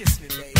Kiss me, baby.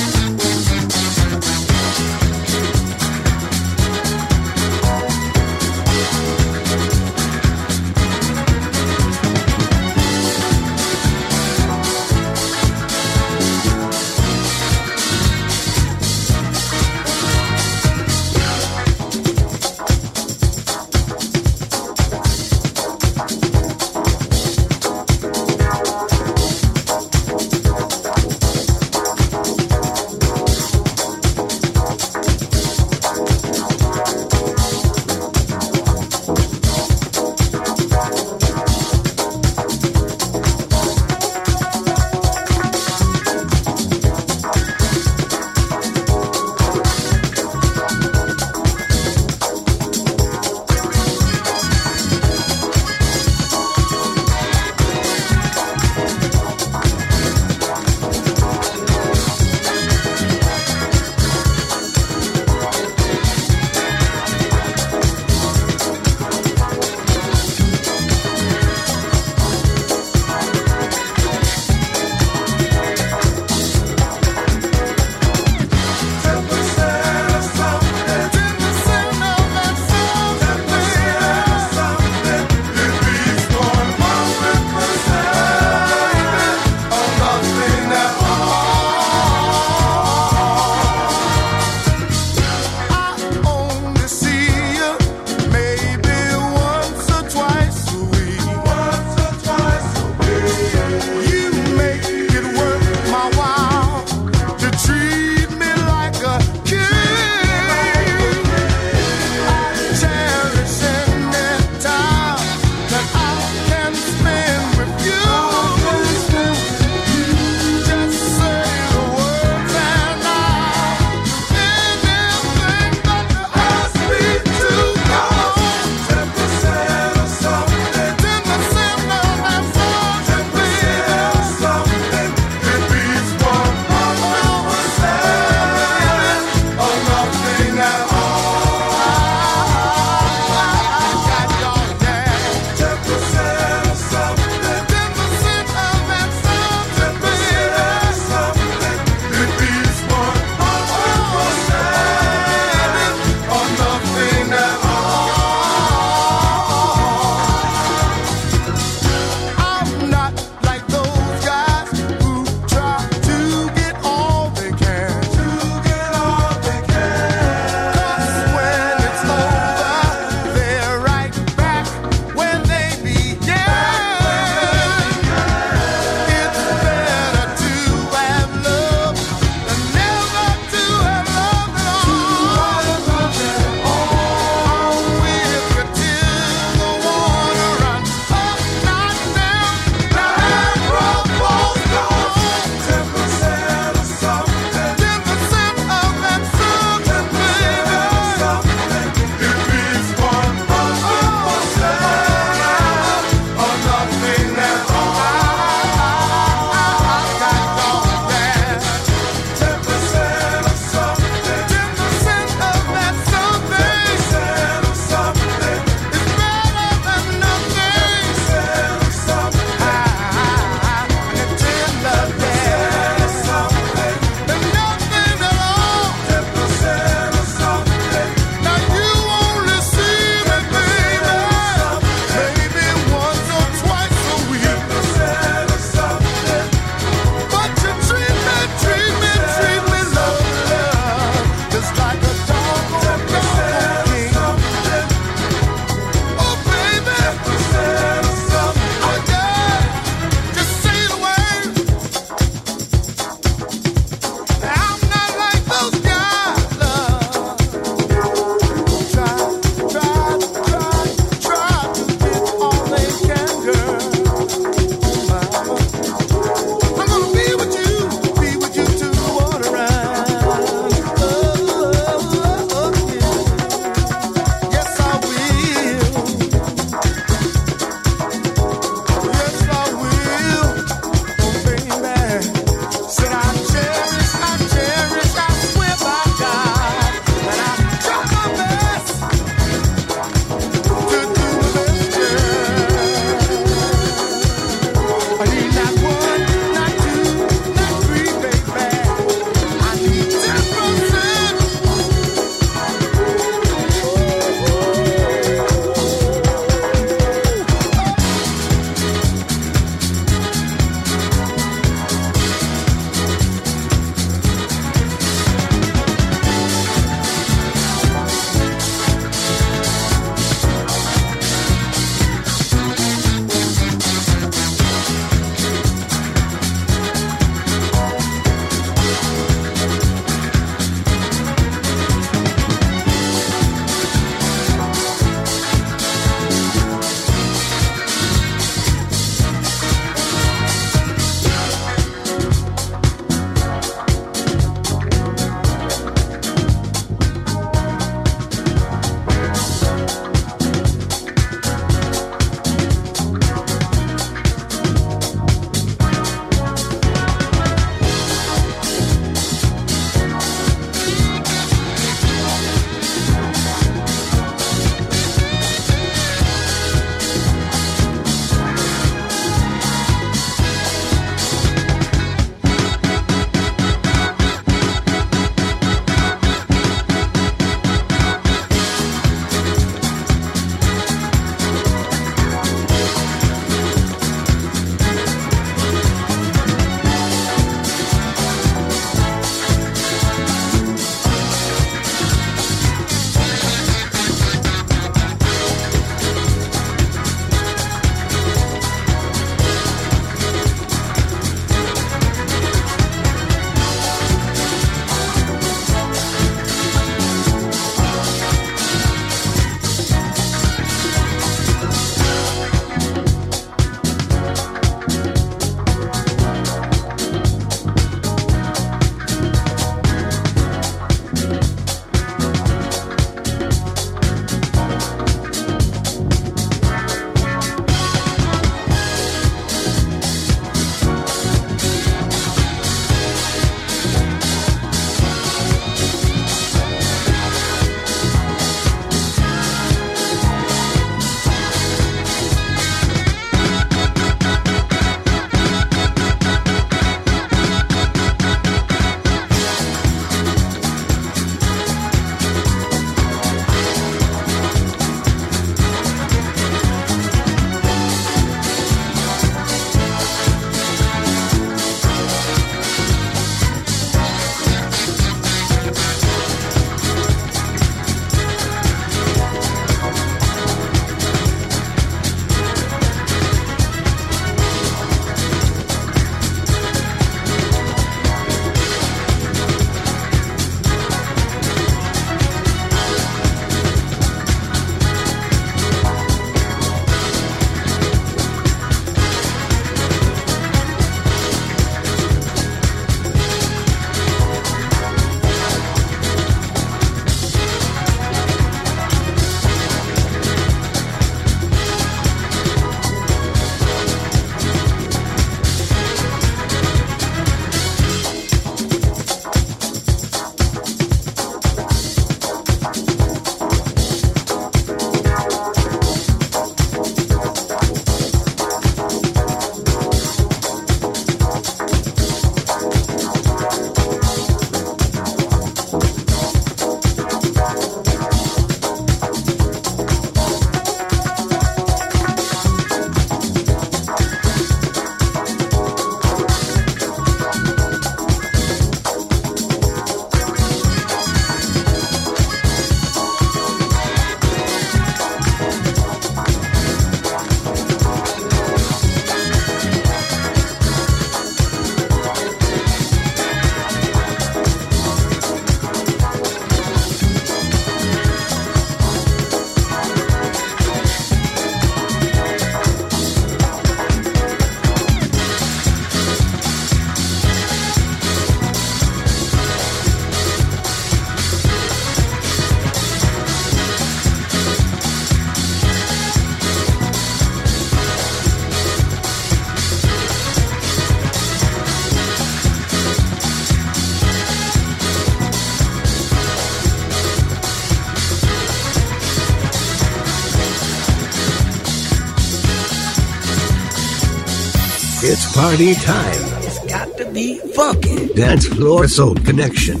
Party time. It's got to be funky. Dance Floor Soul Connection.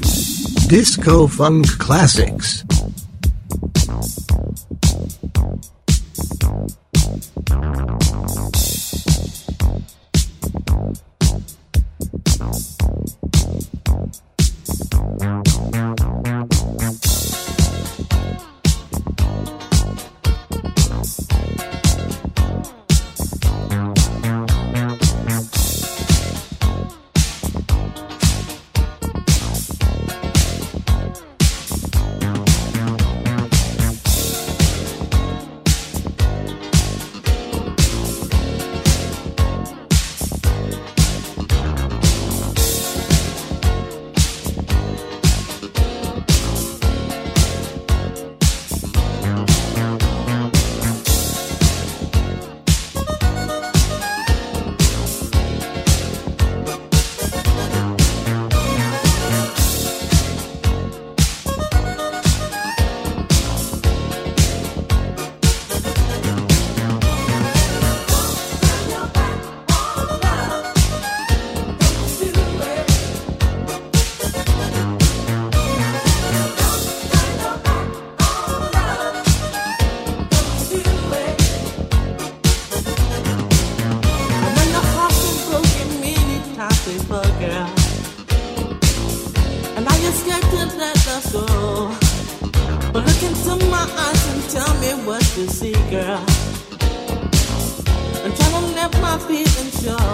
Disco Funk Classics. But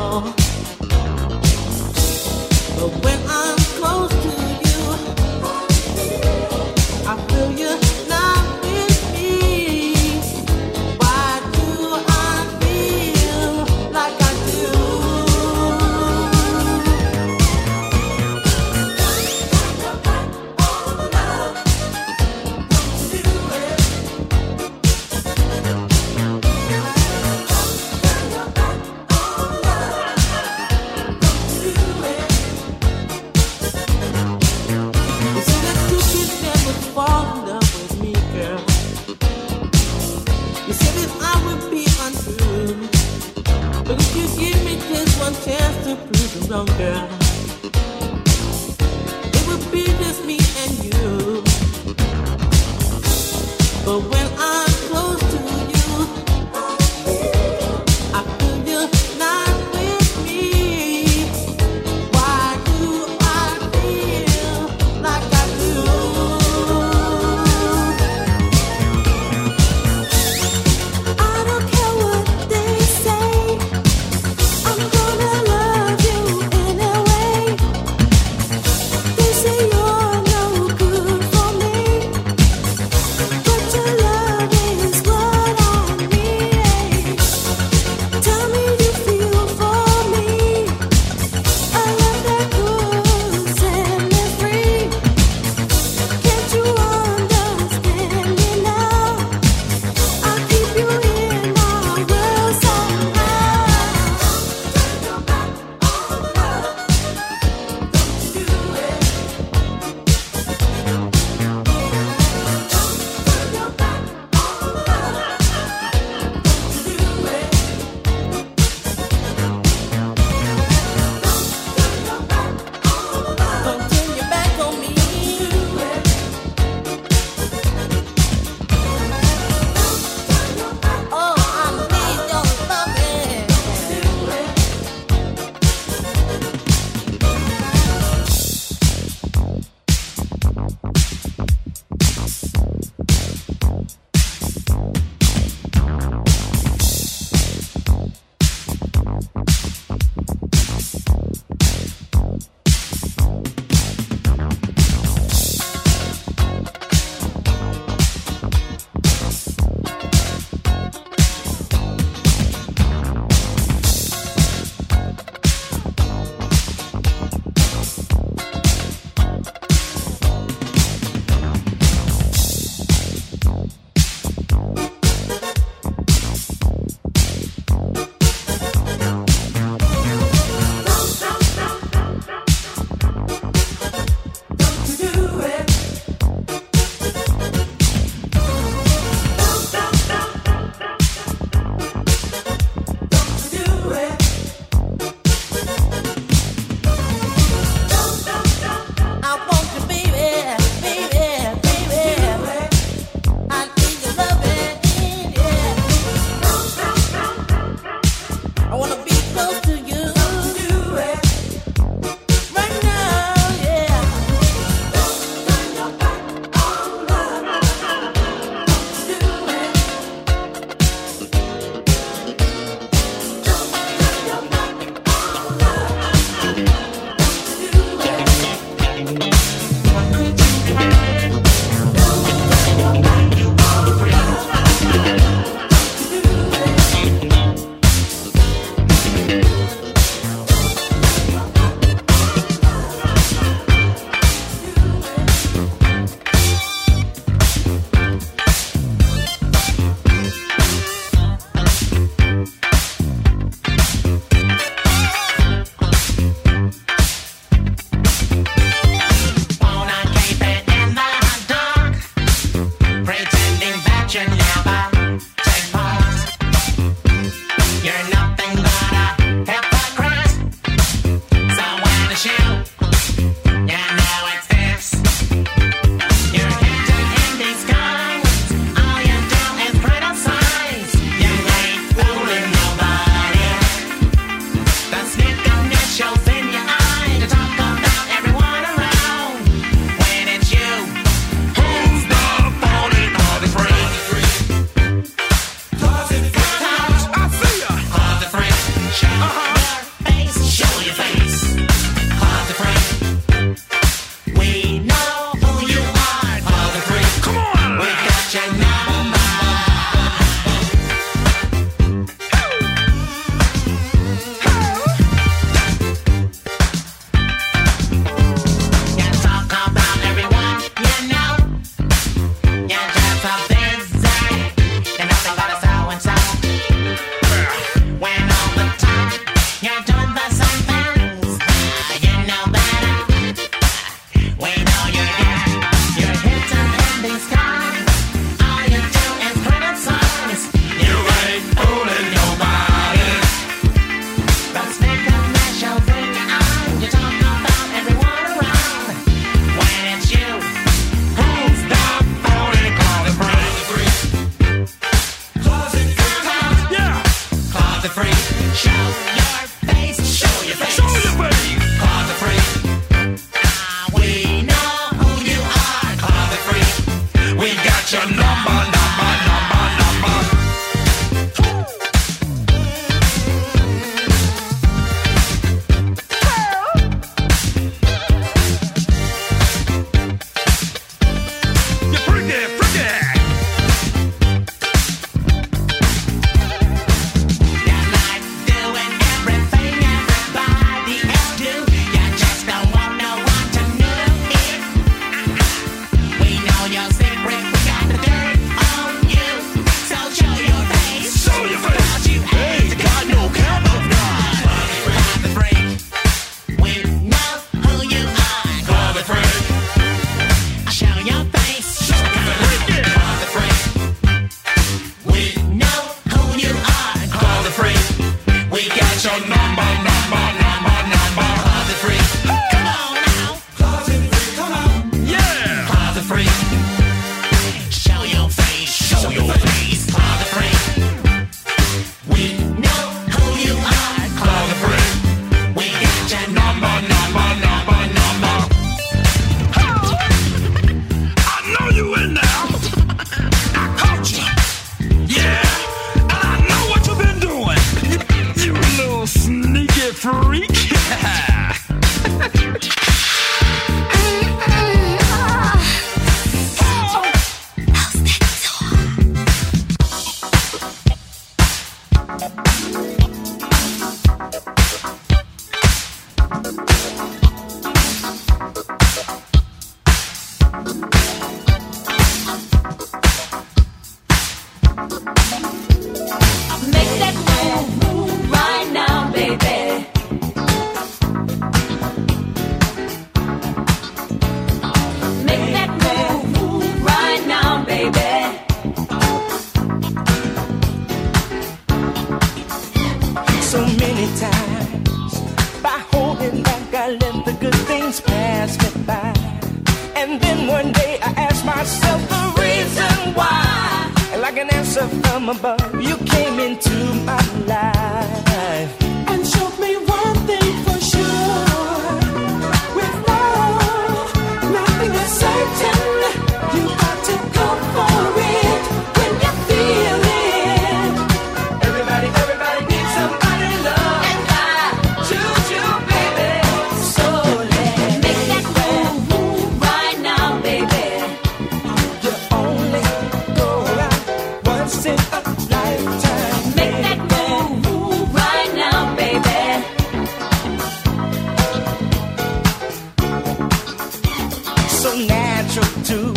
to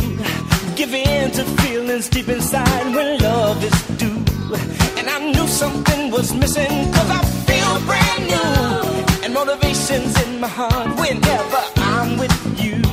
give in to feelings deep inside when love is due. And I knew something was missing cause I feel brand new. And motivation's in my heart whenever I'm with you.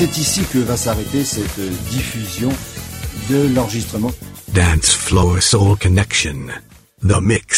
c'est ici que va s'arrêter cette diffusion de l'enregistrement. Dance Floor Soul Connection. The Mix.